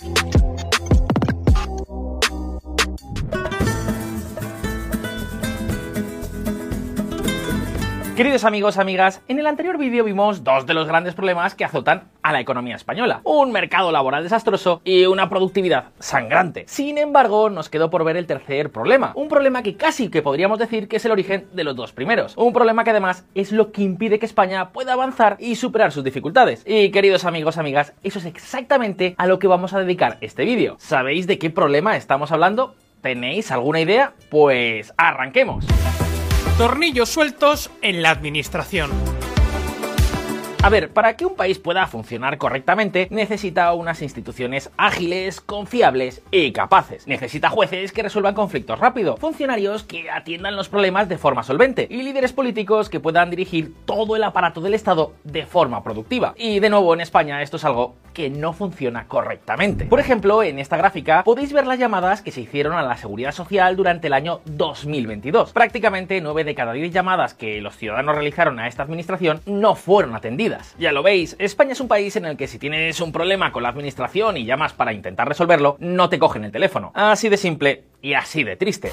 Thank you. Queridos amigos, amigas, en el anterior vídeo vimos dos de los grandes problemas que azotan a la economía española. Un mercado laboral desastroso y una productividad sangrante. Sin embargo, nos quedó por ver el tercer problema. Un problema que casi que podríamos decir que es el origen de los dos primeros. Un problema que además es lo que impide que España pueda avanzar y superar sus dificultades. Y queridos amigos, amigas, eso es exactamente a lo que vamos a dedicar este vídeo. ¿Sabéis de qué problema estamos hablando? ¿Tenéis alguna idea? Pues arranquemos. Tornillos sueltos en la administración. A ver, para que un país pueda funcionar correctamente, necesita unas instituciones ágiles, confiables y capaces. Necesita jueces que resuelvan conflictos rápido, funcionarios que atiendan los problemas de forma solvente y líderes políticos que puedan dirigir todo el aparato del Estado de forma productiva. Y de nuevo, en España esto es algo que no funciona correctamente. Por ejemplo, en esta gráfica podéis ver las llamadas que se hicieron a la seguridad social durante el año 2022. Prácticamente 9 de cada 10 llamadas que los ciudadanos realizaron a esta administración no fueron atendidas ya lo veis, España es un país en el que si tienes un problema con la administración y llamas para intentar resolverlo, no te cogen el teléfono. Así de simple y así de triste.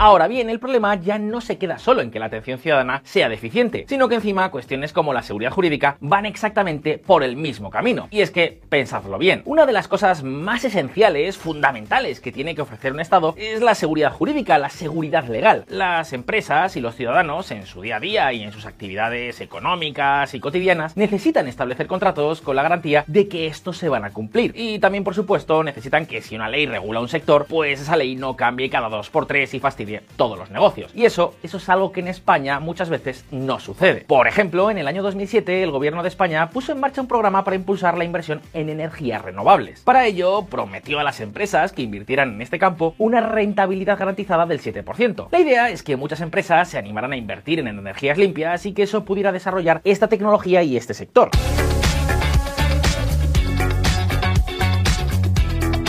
Ahora bien, el problema ya no se queda solo en que la atención ciudadana sea deficiente, sino que encima cuestiones como la seguridad jurídica van exactamente por el mismo camino. Y es que, pensadlo bien, una de las cosas más esenciales, fundamentales que tiene que ofrecer un Estado es la seguridad jurídica, la seguridad legal. Las empresas y los ciudadanos en su día a día y en sus actividades económicas y cotidianas necesitan establecer contratos con la garantía de que estos se van a cumplir. Y también, por supuesto, necesitan que si una ley regula un sector, pues esa ley no cambie cada dos por tres y fastidie todos los negocios. Y eso, eso es algo que en España muchas veces no sucede. Por ejemplo, en el año 2007 el gobierno de España puso en marcha un programa para impulsar la inversión en energías renovables. Para ello, prometió a las empresas que invirtieran en este campo una rentabilidad garantizada del 7%. La idea es que muchas empresas se animaran a invertir en energías limpias y que eso pudiera desarrollar esta tecnología y este sector.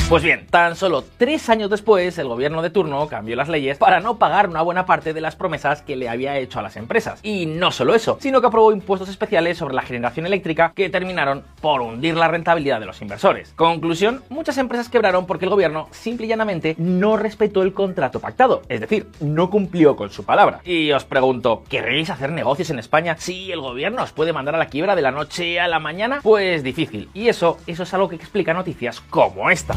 Pues bien, tan solo tres años después, el gobierno de turno cambió las leyes para no pagar una buena parte de las promesas que le había hecho a las empresas. Y no solo eso, sino que aprobó impuestos especiales sobre la generación eléctrica que terminaron por hundir la rentabilidad de los inversores. Conclusión, muchas empresas quebraron porque el gobierno simple y llanamente no respetó el contrato pactado, es decir, no cumplió con su palabra. Y os pregunto, ¿queréis hacer negocios en España si el gobierno os puede mandar a la quiebra de la noche a la mañana? Pues difícil. Y eso, eso es algo que explica noticias como esta.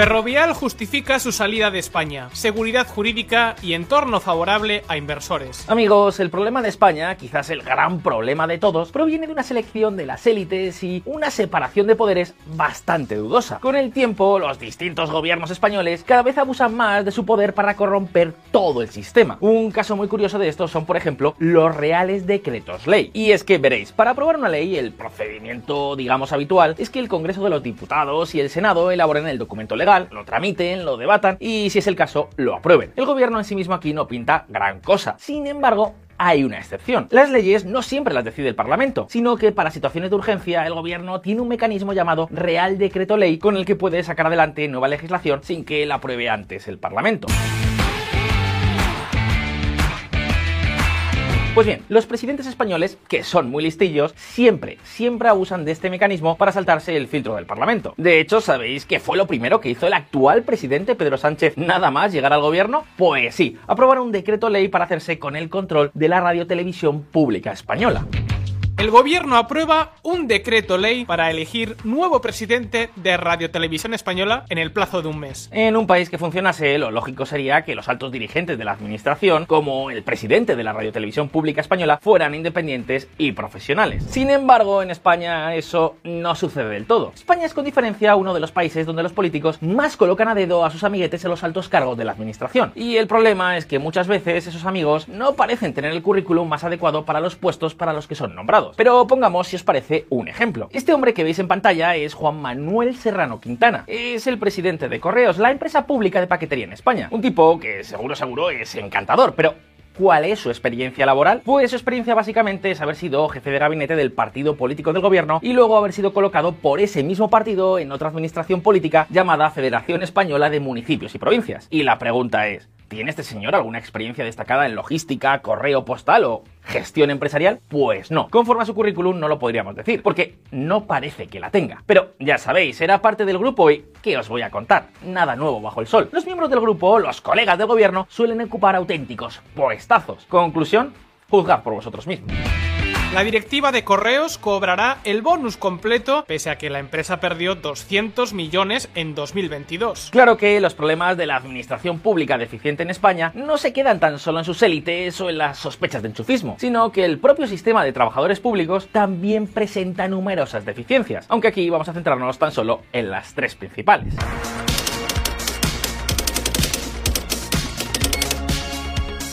Ferrovial justifica su salida de España, seguridad jurídica y entorno favorable a inversores. Amigos, el problema de España, quizás el gran problema de todos, proviene de una selección de las élites y una separación de poderes bastante dudosa. Con el tiempo, los distintos gobiernos españoles cada vez abusan más de su poder para corromper todo el sistema. Un caso muy curioso de esto son, por ejemplo, los reales decretos ley. Y es que veréis, para aprobar una ley, el procedimiento, digamos, habitual es que el Congreso de los Diputados y el Senado elaboren el documento legal, lo tramiten, lo debatan y, si es el caso, lo aprueben. El gobierno en sí mismo aquí no pinta gran cosa. Sin embargo, hay una excepción. Las leyes no siempre las decide el Parlamento, sino que para situaciones de urgencia el gobierno tiene un mecanismo llamado Real Decreto Ley con el que puede sacar adelante nueva legislación sin que la apruebe antes el Parlamento. Pues bien, los presidentes españoles, que son muy listillos, siempre, siempre abusan de este mecanismo para saltarse el filtro del Parlamento. De hecho, ¿sabéis qué fue lo primero que hizo el actual presidente Pedro Sánchez nada más llegar al gobierno? Pues sí, aprobar un decreto ley para hacerse con el control de la radiotelevisión pública española el gobierno aprueba un decreto ley para elegir nuevo presidente de Radio Televisión Española en el plazo de un mes. En un país que funcionase, lo lógico sería que los altos dirigentes de la administración, como el presidente de la Radio Televisión Pública Española, fueran independientes y profesionales. Sin embargo, en España eso no sucede del todo. España es con diferencia uno de los países donde los políticos más colocan a dedo a sus amiguetes en los altos cargos de la administración. Y el problema es que muchas veces esos amigos no parecen tener el currículum más adecuado para los puestos para los que son nombrados. Pero pongamos, si os parece, un ejemplo. Este hombre que veis en pantalla es Juan Manuel Serrano Quintana. Es el presidente de Correos, la empresa pública de paquetería en España. Un tipo que seguro, seguro es encantador, pero ¿Cuál es su experiencia laboral? Pues su experiencia básicamente es haber sido jefe de gabinete del partido político del gobierno y luego haber sido colocado por ese mismo partido en otra administración política llamada Federación Española de Municipios y Provincias. Y la pregunta es, ¿Tiene este señor alguna experiencia destacada en logística, correo postal o gestión empresarial? Pues no. Conforme a su currículum no lo podríamos decir, porque no parece que la tenga. Pero ya sabéis, era parte del grupo y ¿qué os voy a contar? Nada nuevo bajo el sol. Los miembros del grupo, los colegas del gobierno, suelen ocupar auténticos puestazos. Conclusión, juzgad por vosotros mismos. La directiva de correos cobrará el bonus completo pese a que la empresa perdió 200 millones en 2022. Claro que los problemas de la administración pública deficiente en España no se quedan tan solo en sus élites o en las sospechas de enchufismo, sino que el propio sistema de trabajadores públicos también presenta numerosas deficiencias, aunque aquí vamos a centrarnos tan solo en las tres principales.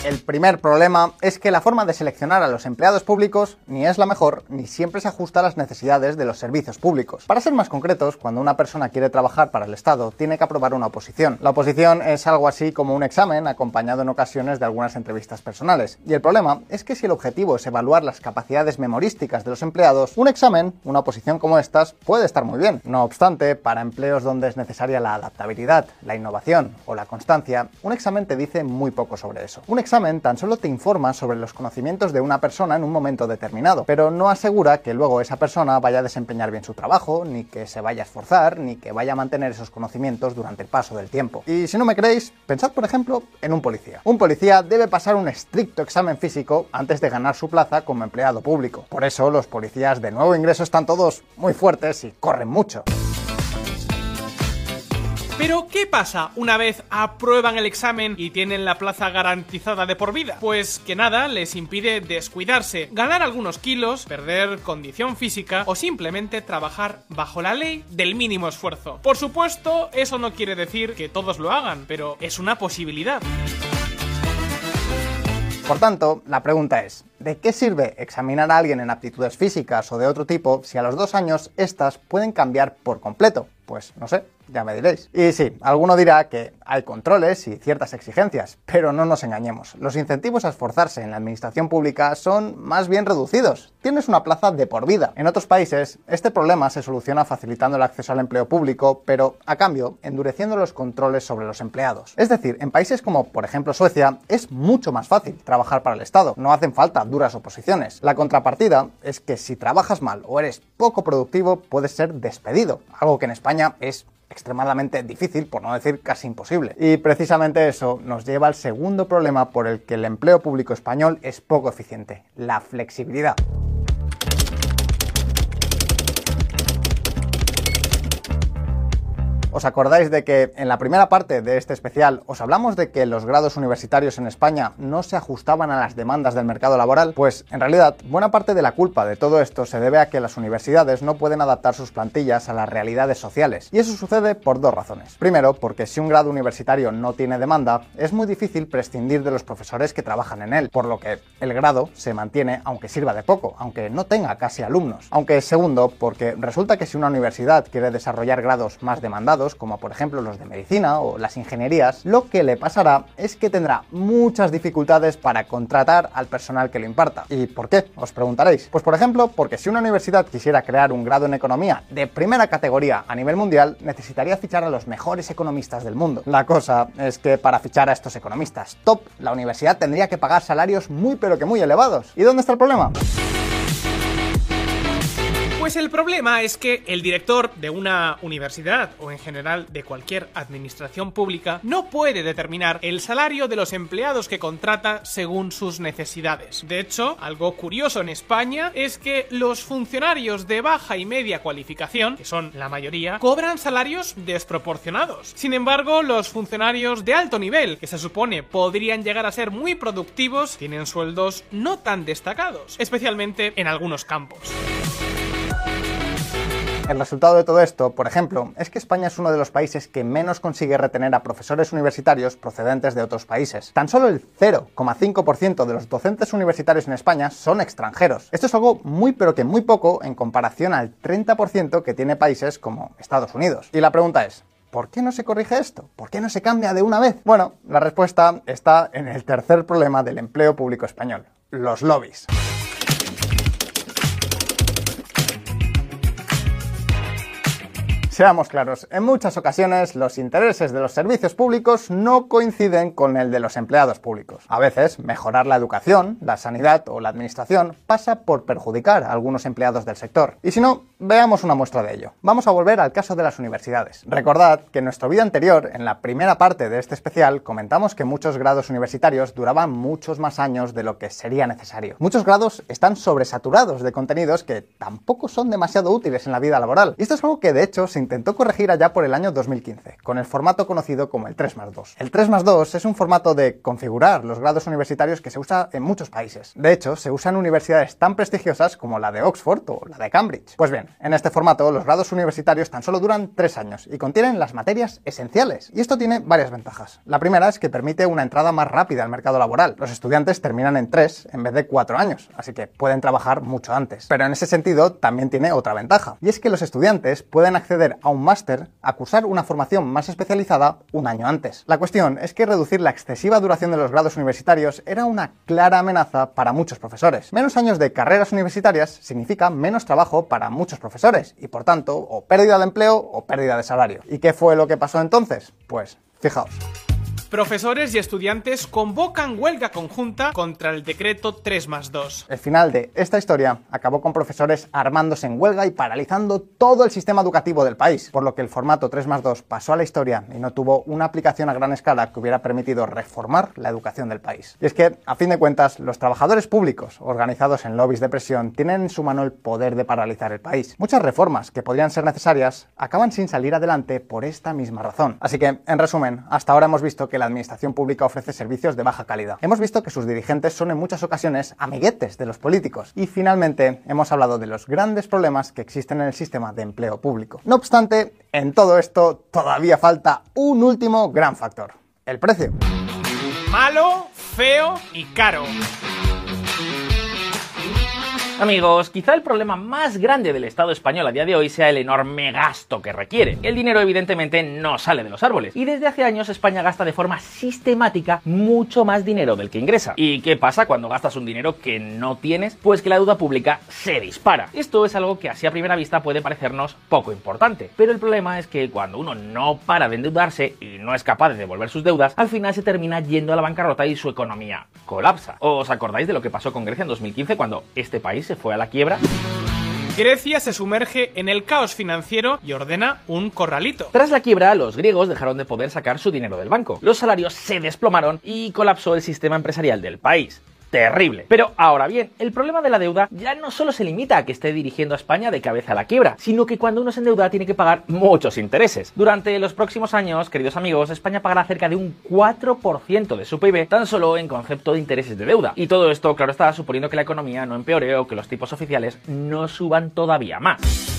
El primer problema es que la forma de seleccionar a los empleados públicos ni es la mejor ni siempre se ajusta a las necesidades de los servicios públicos. Para ser más concretos, cuando una persona quiere trabajar para el Estado, tiene que aprobar una oposición. La oposición es algo así como un examen acompañado en ocasiones de algunas entrevistas personales. Y el problema es que si el objetivo es evaluar las capacidades memorísticas de los empleados, un examen, una oposición como estas, puede estar muy bien. No obstante, para empleos donde es necesaria la adaptabilidad, la innovación o la constancia, un examen te dice muy poco sobre eso. Un tan solo te informa sobre los conocimientos de una persona en un momento determinado, pero no asegura que luego esa persona vaya a desempeñar bien su trabajo, ni que se vaya a esforzar, ni que vaya a mantener esos conocimientos durante el paso del tiempo. Y si no me creéis, pensad por ejemplo en un policía. Un policía debe pasar un estricto examen físico antes de ganar su plaza como empleado público. Por eso los policías de nuevo ingreso están todos muy fuertes y corren mucho. Pero, ¿qué pasa una vez aprueban el examen y tienen la plaza garantizada de por vida? Pues que nada les impide descuidarse, ganar algunos kilos, perder condición física o simplemente trabajar bajo la ley del mínimo esfuerzo. Por supuesto, eso no quiere decir que todos lo hagan, pero es una posibilidad. Por tanto, la pregunta es, ¿de qué sirve examinar a alguien en aptitudes físicas o de otro tipo si a los dos años estas pueden cambiar por completo? Pues no sé, ya me diréis. Y sí, alguno dirá que hay controles y ciertas exigencias, pero no nos engañemos. Los incentivos a esforzarse en la administración pública son más bien reducidos. Tienes una plaza de por vida. En otros países, este problema se soluciona facilitando el acceso al empleo público, pero a cambio, endureciendo los controles sobre los empleados. Es decir, en países como, por ejemplo, Suecia, es mucho más fácil trabajar para el Estado. No hacen falta duras oposiciones. La contrapartida es que si trabajas mal o eres poco productivo, puedes ser despedido, algo que en España es extremadamente difícil, por no decir casi imposible. Y precisamente eso nos lleva al segundo problema por el que el empleo público español es poco eficiente, la flexibilidad. ¿Os acordáis de que en la primera parte de este especial os hablamos de que los grados universitarios en España no se ajustaban a las demandas del mercado laboral? Pues en realidad buena parte de la culpa de todo esto se debe a que las universidades no pueden adaptar sus plantillas a las realidades sociales. Y eso sucede por dos razones. Primero, porque si un grado universitario no tiene demanda, es muy difícil prescindir de los profesores que trabajan en él, por lo que el grado se mantiene aunque sirva de poco, aunque no tenga casi alumnos. Aunque segundo, porque resulta que si una universidad quiere desarrollar grados más demandados, como por ejemplo los de medicina o las ingenierías, lo que le pasará es que tendrá muchas dificultades para contratar al personal que lo imparta. ¿Y por qué? Os preguntaréis. Pues por ejemplo, porque si una universidad quisiera crear un grado en economía de primera categoría a nivel mundial, necesitaría fichar a los mejores economistas del mundo. La cosa es que para fichar a estos economistas top, la universidad tendría que pagar salarios muy pero que muy elevados. ¿Y dónde está el problema? Pues el problema es que el director de una universidad o en general de cualquier administración pública no puede determinar el salario de los empleados que contrata según sus necesidades. De hecho, algo curioso en España es que los funcionarios de baja y media cualificación, que son la mayoría, cobran salarios desproporcionados. Sin embargo, los funcionarios de alto nivel, que se supone podrían llegar a ser muy productivos, tienen sueldos no tan destacados, especialmente en algunos campos. El resultado de todo esto, por ejemplo, es que España es uno de los países que menos consigue retener a profesores universitarios procedentes de otros países. Tan solo el 0,5% de los docentes universitarios en España son extranjeros. Esto es algo muy pero que muy poco en comparación al 30% que tiene países como Estados Unidos. Y la pregunta es, ¿Por qué no se corrige esto? ¿Por qué no se cambia de una vez? Bueno, la respuesta está en el tercer problema del empleo público español, los lobbies. Seamos claros, en muchas ocasiones los intereses de los servicios públicos no coinciden con el de los empleados públicos. A veces, mejorar la educación, la sanidad o la administración pasa por perjudicar a algunos empleados del sector. Y si no, veamos una muestra de ello. Vamos a volver al caso de las universidades. Recordad que en nuestro vídeo anterior, en la primera parte de este especial, comentamos que muchos grados universitarios duraban muchos más años de lo que sería necesario. Muchos grados están sobresaturados de contenidos que tampoco son demasiado útiles en la vida laboral. Y esto es algo que de hecho se intentó corregir allá por el año 2015, con el formato conocido como el 3 más 2. El 3 más 2 es un formato de configurar los grados universitarios que se usa en muchos países. De hecho, se usa en universidades tan prestigiosas como la de Oxford o la de Cambridge. Pues bien, en este formato los grados universitarios tan solo duran 3 años y contienen las materias esenciales. Y esto tiene varias ventajas. La primera es que permite una entrada más rápida al mercado laboral. Los estudiantes terminan en 3 en vez de 4 años, así que pueden trabajar mucho antes. Pero en ese sentido también tiene otra ventaja, y es que los estudiantes pueden acceder a un máster a cursar una formación más especializada un año antes. La cuestión es que reducir la excesiva duración de los grados universitarios era una clara amenaza para muchos profesores. Menos años de carreras universitarias significa menos trabajo para muchos profesores y por tanto o pérdida de empleo o pérdida de salario. ¿Y qué fue lo que pasó entonces? Pues fijaos. Profesores y estudiantes convocan huelga conjunta contra el decreto 3 más 2. El final de esta historia acabó con profesores armándose en huelga y paralizando todo el sistema educativo del país, por lo que el formato 3 más 2 pasó a la historia y no tuvo una aplicación a gran escala que hubiera permitido reformar la educación del país. Y es que, a fin de cuentas, los trabajadores públicos organizados en lobbies de presión tienen en su mano el poder de paralizar el país. Muchas reformas que podrían ser necesarias acaban sin salir adelante por esta misma razón. Así que, en resumen, hasta ahora hemos visto que la administración pública ofrece servicios de baja calidad. Hemos visto que sus dirigentes son en muchas ocasiones amiguetes de los políticos. Y finalmente hemos hablado de los grandes problemas que existen en el sistema de empleo público. No obstante, en todo esto todavía falta un último gran factor, el precio. Malo, feo y caro. Amigos, quizá el problema más grande del Estado español a día de hoy sea el enorme gasto que requiere. El dinero evidentemente no sale de los árboles y desde hace años España gasta de forma sistemática mucho más dinero del que ingresa. ¿Y qué pasa cuando gastas un dinero que no tienes? Pues que la deuda pública se dispara. Esto es algo que así a primera vista puede parecernos poco importante, pero el problema es que cuando uno no para de endeudarse y no es capaz de devolver sus deudas, al final se termina yendo a la bancarrota y su economía colapsa. ¿Os acordáis de lo que pasó con Grecia en 2015 cuando este país se fue a la quiebra? Grecia se sumerge en el caos financiero y ordena un corralito. Tras la quiebra, los griegos dejaron de poder sacar su dinero del banco. Los salarios se desplomaron y colapsó el sistema empresarial del país terrible. Pero ahora bien, el problema de la deuda ya no solo se limita a que esté dirigiendo a España de cabeza a la quiebra, sino que cuando uno se endeuda tiene que pagar muchos intereses. Durante los próximos años, queridos amigos, España pagará cerca de un 4% de su PIB tan solo en concepto de intereses de deuda. Y todo esto, claro está, suponiendo que la economía no empeore o que los tipos oficiales no suban todavía más.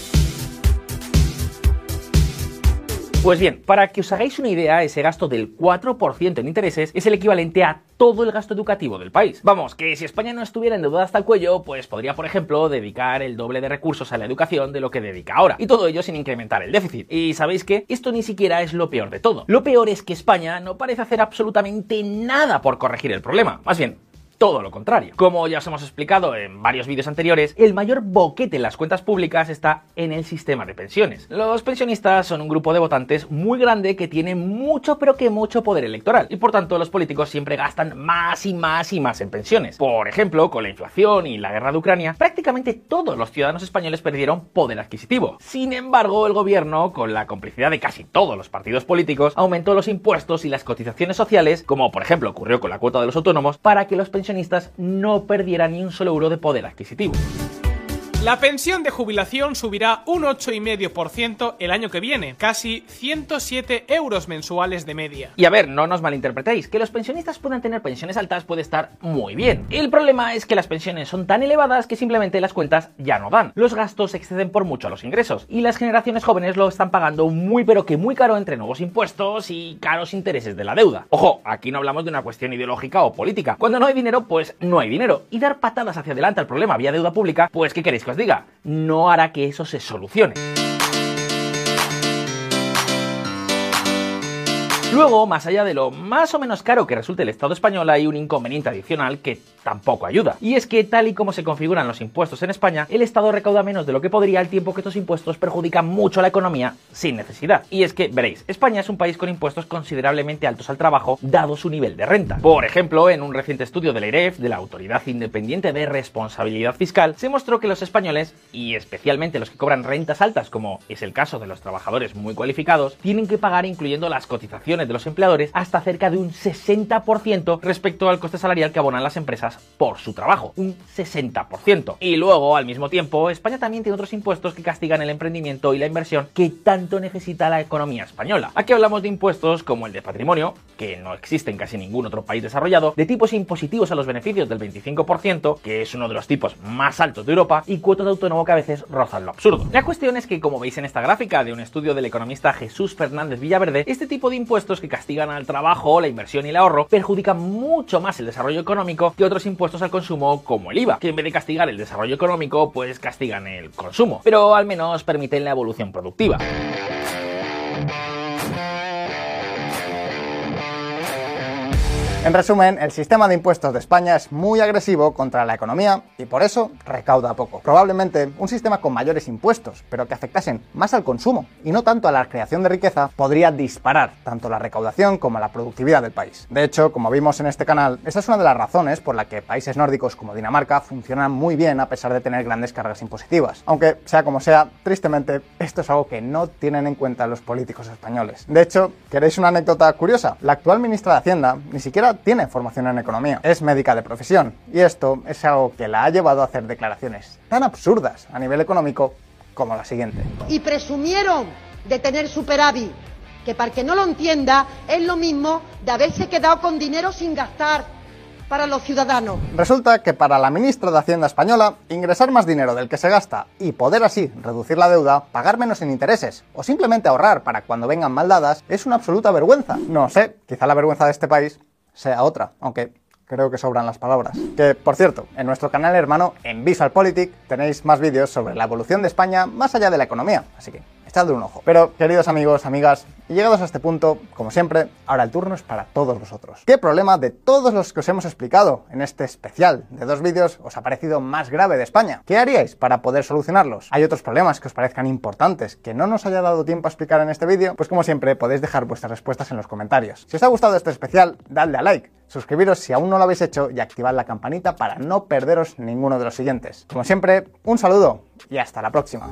Pues bien, para que os hagáis una idea, ese gasto del 4% en intereses es el equivalente a todo el gasto educativo del país. Vamos, que si España no estuviera endeudada hasta el cuello, pues podría, por ejemplo, dedicar el doble de recursos a la educación de lo que dedica ahora. Y todo ello sin incrementar el déficit. Y sabéis que esto ni siquiera es lo peor de todo. Lo peor es que España no parece hacer absolutamente nada por corregir el problema. Más bien, todo lo contrario. Como ya os hemos explicado en varios vídeos anteriores, el mayor boquete en las cuentas públicas está en el sistema de pensiones. Los pensionistas son un grupo de votantes muy grande que tiene mucho pero que mucho poder electoral y por tanto los políticos siempre gastan más y más y más en pensiones. Por ejemplo, con la inflación y la guerra de Ucrania, prácticamente todos los ciudadanos españoles perdieron poder adquisitivo. Sin embargo, el gobierno, con la complicidad de casi todos los partidos políticos, aumentó los impuestos y las cotizaciones sociales, como por ejemplo ocurrió con la cuota de los autónomos, para que los pensionistas no perdieran ni un solo euro de poder adquisitivo. La pensión de jubilación subirá un 8,5% el año que viene, casi 107 euros mensuales de media. Y a ver, no nos malinterpretéis, que los pensionistas puedan tener pensiones altas puede estar muy bien. El problema es que las pensiones son tan elevadas que simplemente las cuentas ya no dan. Los gastos exceden por mucho a los ingresos y las generaciones jóvenes lo están pagando muy pero que muy caro entre nuevos impuestos y caros intereses de la deuda. Ojo, aquí no hablamos de una cuestión ideológica o política. Cuando no hay dinero, pues no hay dinero. Y dar patadas hacia adelante al problema vía deuda pública, pues ¿qué queréis? Os diga, no hará que eso se solucione. Luego, más allá de lo más o menos caro que resulte el Estado español, hay un inconveniente adicional que tampoco ayuda. Y es que tal y como se configuran los impuestos en España, el Estado recauda menos de lo que podría al tiempo que estos impuestos perjudican mucho a la economía sin necesidad. Y es que, veréis, España es un país con impuestos considerablemente altos al trabajo, dado su nivel de renta. Por ejemplo, en un reciente estudio de la IREF, de la Autoridad Independiente de Responsabilidad Fiscal, se mostró que los españoles, y especialmente los que cobran rentas altas, como es el caso de los trabajadores muy cualificados, tienen que pagar, incluyendo las cotizaciones de los empleadores, hasta cerca de un 60% respecto al coste salarial que abonan las empresas por su trabajo. Un 60%. Y luego, al mismo tiempo, España también tiene otros impuestos que castigan el emprendimiento y la inversión que tanto necesita la economía española. Aquí hablamos de impuestos como el de patrimonio, que no existe en casi ningún otro país desarrollado, de tipos impositivos a los beneficios del 25%, que es uno de los tipos más altos de Europa, y cuotas de autónomo que a veces rozan lo absurdo. La cuestión es que, como veis en esta gráfica de un estudio del economista Jesús Fernández Villaverde, este tipo de impuestos que castigan al trabajo, la inversión y el ahorro perjudican mucho más el desarrollo económico que otros impuestos al consumo como el IVA, que en vez de castigar el desarrollo económico, pues castigan el consumo, pero al menos permiten la evolución productiva. En resumen, el sistema de impuestos de España es muy agresivo contra la economía y por eso recauda poco. Probablemente un sistema con mayores impuestos, pero que afectasen más al consumo y no tanto a la creación de riqueza, podría disparar tanto la recaudación como la productividad del país. De hecho, como vimos en este canal, esta es una de las razones por la que países nórdicos como Dinamarca funcionan muy bien a pesar de tener grandes cargas impositivas. Aunque, sea como sea, tristemente, esto es algo que no tienen en cuenta los políticos españoles. De hecho, ¿queréis una anécdota curiosa? La actual ministra de Hacienda ni siquiera tiene formación en economía, es médica de profesión, y esto es algo que la ha llevado a hacer declaraciones tan absurdas a nivel económico como la siguiente. Y presumieron de tener superávit, que para que no lo entienda es lo mismo de haberse quedado con dinero sin gastar para los ciudadanos. Resulta que para la ministra de Hacienda española, ingresar más dinero del que se gasta y poder así reducir la deuda, pagar menos en intereses o simplemente ahorrar para cuando vengan maldadas es una absoluta vergüenza. No sé, quizá la vergüenza de este país sea otra, aunque creo que sobran las palabras. Que, por cierto, en nuestro canal hermano, en VisualPolitik, tenéis más vídeos sobre la evolución de España más allá de la economía, así que echadle un ojo. Pero, queridos amigos, amigas, llegados a este punto, como siempre, ahora el turno es para todos vosotros. ¿Qué problema de todos los que os hemos explicado en este especial de dos vídeos os ha parecido más grave de España? ¿Qué haríais para poder solucionarlos? ¿Hay otros problemas que os parezcan importantes que no nos haya dado tiempo a explicar en este vídeo? Pues como siempre, podéis dejar vuestras respuestas en los comentarios. Si os ha gustado este especial, dadle a like, suscribiros si aún no lo habéis hecho y activad la campanita para no perderos ninguno de los siguientes. Como siempre, un saludo y hasta la próxima.